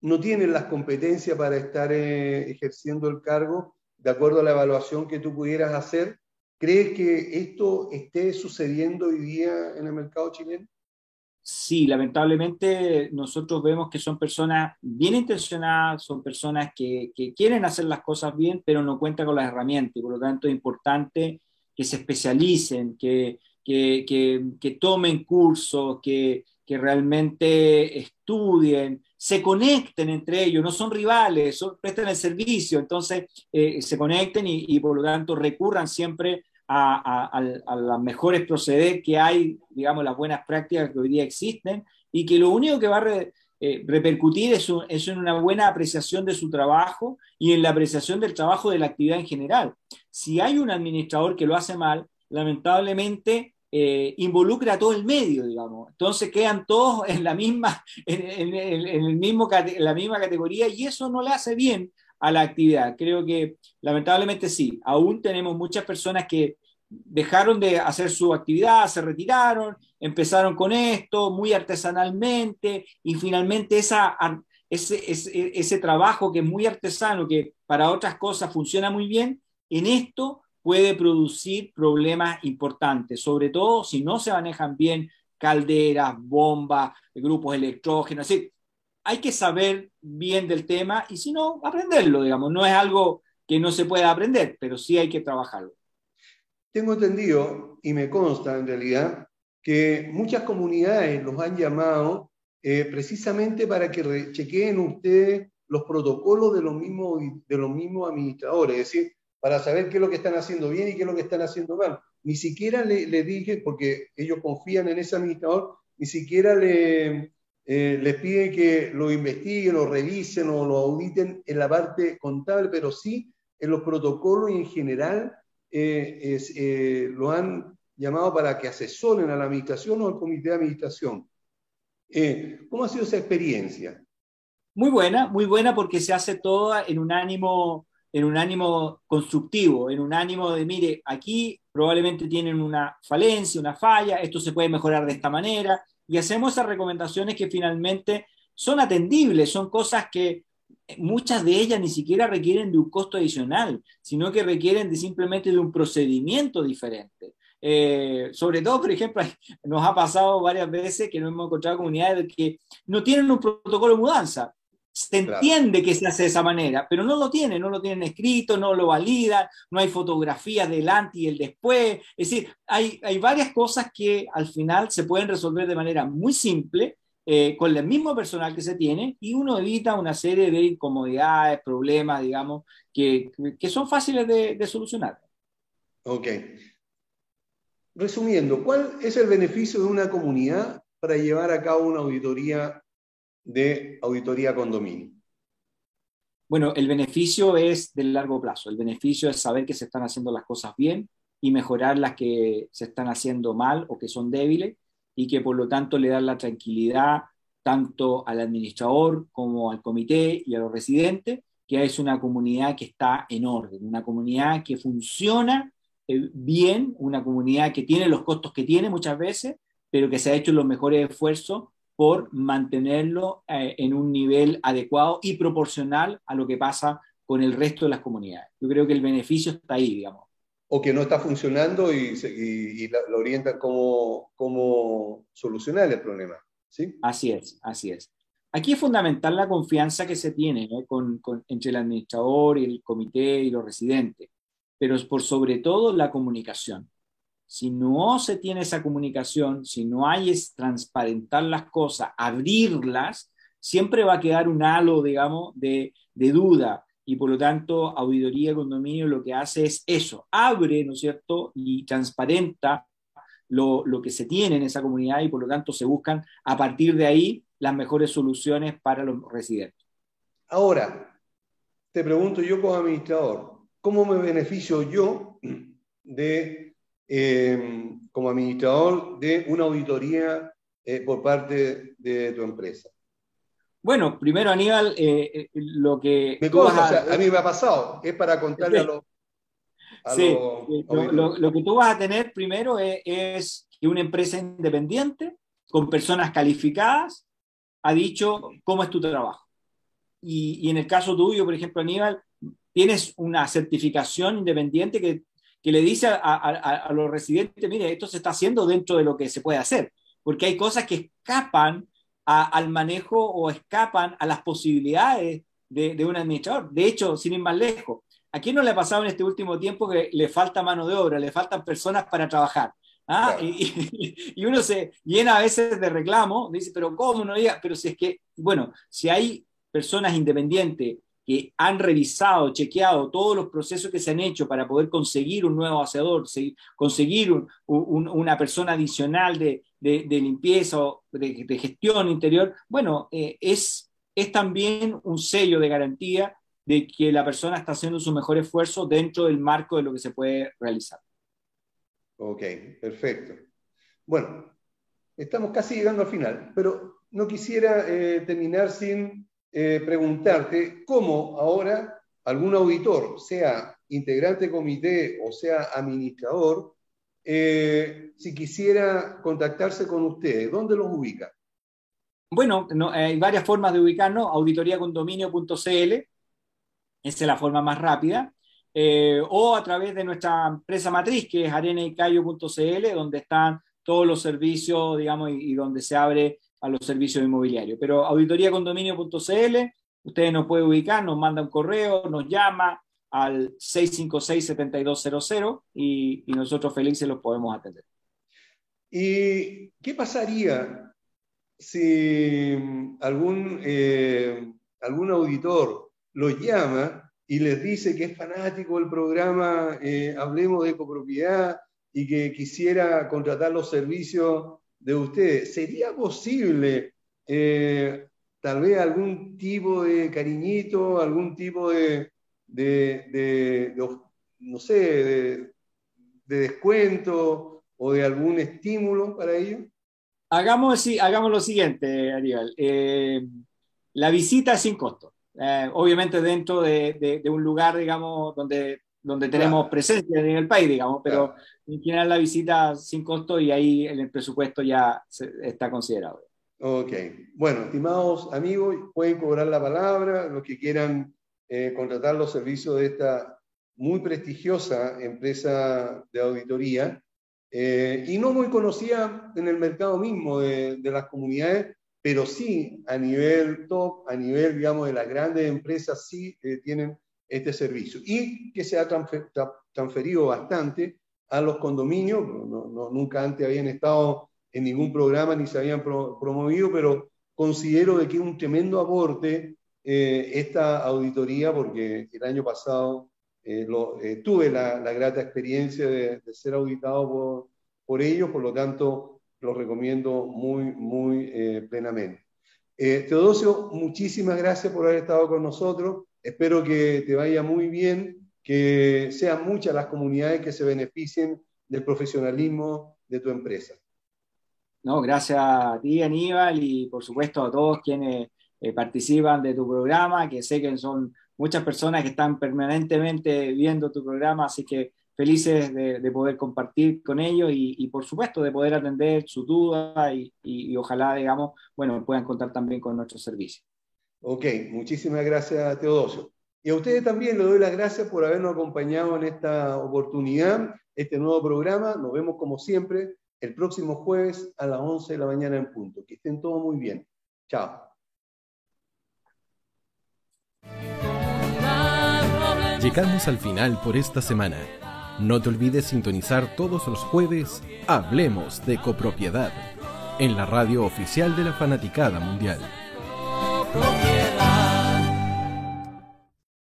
no tienen las competencias para estar eh, ejerciendo el cargo de acuerdo a la evaluación que tú pudieras hacer. ¿Crees que esto esté sucediendo hoy día en el mercado chileno? Sí, lamentablemente nosotros vemos que son personas bien intencionadas, son personas que, quieren hacer las cosas bien, pero no cuentan con las herramientas y por lo tanto es importante que se especialicen, que, que, tomen cursos, que, realmente estudien, se conecten entre ellos, no son rivales, son, prestan el servicio, entonces eh, se conecten y, por lo tanto recurran siempre a, a, las mejores proceder que hay, digamos, las buenas prácticas que hoy día existen y que lo único que va a eh, repercutir es, es, en una buena apreciación de su trabajo y en la apreciación del trabajo de la actividad en general. Si hay un administrador que lo hace mal, lamentablemente eh, involucra a todo el medio, digamos. Entonces quedan todos en la misma, en, el mismo, la misma categoría y eso no le hace bien a la actividad. Creo que lamentablemente sí, aún tenemos muchas personas que dejaron de hacer su actividad, se retiraron, empezaron con esto muy artesanalmente y finalmente esa, ese, ese trabajo que es muy artesano, que para otras cosas funciona muy bien, en esto puede producir problemas importantes, sobre todo si no se manejan bien calderas, bombas, grupos electrógenos. Hay que saber bien del tema y si no, aprenderlo, digamos. No es algo que no se pueda aprender, pero sí hay que trabajarlo. Tengo entendido, y me consta en realidad, que muchas comunidades los han llamado eh, precisamente para que chequeen ustedes los protocolos de los mismos, de los mismos administradores. Es decir, para saber qué es lo que están haciendo bien y qué es lo que están haciendo mal. ni siquiera le, le, dije, porque ellos confían en ese administrador, ni siquiera le, eh, les piden que lo investiguen, lo revisen o lo auditen en la parte contable, pero sí en los protocolos y en general eh, eh, lo han llamado para que asesoren a la administración o al comité de administración. ¿Cómo ha sido esa experiencia? Muy buena, muy buena porque se hace toda en un ánimo en un ánimo constructivo, en un ánimo de, mire, aquí probablemente tienen una falencia, una falla, esto se puede mejorar de esta manera, y hacemos esas recomendaciones que finalmente son atendibles, son cosas que muchas de ellas ni siquiera requieren de un costo adicional, sino que requieren de simplemente de un procedimiento diferente. Eh, sobre todo, por ejemplo, nos ha pasado varias veces que nos hemos encontrado comunidades que no tienen un protocolo de mudanza. Se entiende que se hace de esa manera, pero no lo tienen, no lo tienen escrito, no lo validan, no hay fotografías del antes y el después. Es decir, hay, hay varias cosas que al final se pueden resolver de manera muy simple eh, con el mismo personal que se tiene y uno evita una serie de incomodidades, problemas, digamos, que, que son fáciles de, de solucionar. Ok. Resumiendo, ¿cuál es el beneficio de una comunidad para llevar a cabo una auditoría de auditoría condominio? Bueno, el beneficio es del largo plazo. El beneficio es saber que se están haciendo las cosas bien y mejorar las que se están haciendo mal o que son débiles y que por lo tanto le dan la tranquilidad tanto al administrador como al comité y a los residentes, que es una comunidad que está en orden, una comunidad que funciona eh, bien, una comunidad que tiene los costos que tiene muchas veces, pero que se ha hecho los mejores esfuerzos por mantenerlo eh, en un nivel adecuado y proporcional a lo que pasa con el resto de las comunidades. Yo creo que el beneficio está ahí, digamos. O que no está funcionando y, y, lo orientan cómo, cómo solucionar el problema. ¿sí? Así es, así es. Aquí es fundamental la confianza que se tiene con, con, entre el administrador y el comité y los residentes, pero es por sobre todo la comunicación. Si no se tiene esa comunicación, si no hay es transparentar las cosas, abrirlas, siempre va a quedar un halo, digamos, de, duda. Y por lo tanto, auditoría de condominio lo que hace es eso, abre, ¿no es cierto?, y transparenta lo, lo, que se tiene en esa comunidad y por lo tanto se buscan a partir de ahí las mejores soluciones para los residentes. Ahora, te pregunto yo como administrador, ¿cómo me beneficio yo de Em, como administrador de una auditoría eh, por parte de tu empresa? Bueno, primero Aníbal, eh, eh, lo que... Me a... a... mí me ha pasado, es para contarle a los... sí, lo, que tú vas a tener primero es, que una empresa independiente con personas calificadas ha dicho cómo es tu trabajo. Y, y, en el caso tuyo, por ejemplo, Aníbal, tienes una certificación independiente que que le dice a, los residentes, mire, esto se está haciendo dentro de lo que se puede hacer, porque hay cosas que escapan al manejo o escapan a las posibilidades de, un administrador. De hecho, sin ir más lejos, ¿a quién no le ha pasado en este último tiempo que le falta mano de obra, le faltan personas para trabajar? ¿Ah? Y, uno se llena a veces de reclamo, dice, pero ¿cómo no diga? Pero si es que, bueno, si hay personas independientes que han revisado, chequeado todos los procesos que se han hecho para poder conseguir un nuevo hacedor, conseguir una persona adicional de, limpieza o de, gestión interior, bueno, eh, es, es también un sello de garantía de que la persona está haciendo su mejor esfuerzo dentro del marco de lo que se puede realizar. Ok, perfecto. Bueno, estamos casi llegando al final, pero no quisiera eh, terminar sin eh, preguntarte cómo ahora algún auditor, sea integrante de comité o sea administrador, eh, si quisiera contactarse con ustedes, ¿dónde los ubica? Bueno, hay varias formas de ubicarnos, auditoriacondominio.cl, esa es la forma más rápida, eh, o a través de nuestra empresa matriz, que es arenaycayo.cl, donde están todos los servicios, digamos, y donde se abre a los servicios inmobiliarios. Pero auditoriacondominio.cl, ustedes nos pueden ubicar, nos manda un correo, nos llama al 656-7200 y, y nosotros felices los podemos atender. ¿Y qué pasaría si algún, eh, algún auditor los llama y les dice que es fanático del programa eh, Hablemos de copropiedad y que quisiera contratar los servicios de ustedes, ¿sería posible eh, tal vez algún tipo de cariñito, algún tipo de, de, no sé, de, descuento o de algún estímulo para ello? Hagamos, hagamos lo siguiente, Ariel. Eh, la visita es sin costo. Eh, obviamente dentro de, un lugar, digamos, donde, donde tenemos presencia en el país, digamos, pero en general la visita sin costo y ahí en el presupuesto ya está considerado. Ok. Bueno, estimados amigos, pueden cobrar la palabra, los que quieran eh, contratar los servicios de esta muy prestigiosa empresa de auditoría eh, y no muy conocida en el mercado mismo de, de, las comunidades, pero sí a nivel top, a nivel, digamos, de las grandes empresas, sí eh, tienen este servicio y que se ha transferido bastante a los condominios, no, nunca antes habían estado en ningún programa ni se habían promovido, pero considero de que es un tremendo aporte eh, esta auditoría, porque el año pasado eh, eh, tuve la, grata experiencia de, ser auditado por, ellos, por lo tanto lo recomiendo muy, muy plenamente. Teodosio, muchísimas gracias por haber estado con nosotros. Espero que te vaya muy bien, que sean muchas las comunidades que se beneficien del profesionalismo de tu empresa. No, gracias a ti, Aníbal, y por supuesto a todos quienes eh, participan de tu programa, que sé que son muchas personas que están permanentemente viendo tu programa, así que felices de, poder compartir con ellos y, por supuesto de poder atender sus dudas y, y, ojalá, digamos, bueno, puedan contar también con nuestros servicios. Ok, muchísimas gracias, Teodosio. Y a ustedes también les doy las gracias por habernos acompañado en esta oportunidad, este nuevo programa. Nos vemos como siempre el próximo jueves a las 11 de la mañana en punto. Que estén todos muy bien. Chao. Llegamos al final por esta semana. No te olvides sintonizar todos los jueves Hablemos de copropiedad en la radio oficial de la Fanaticada Mundial.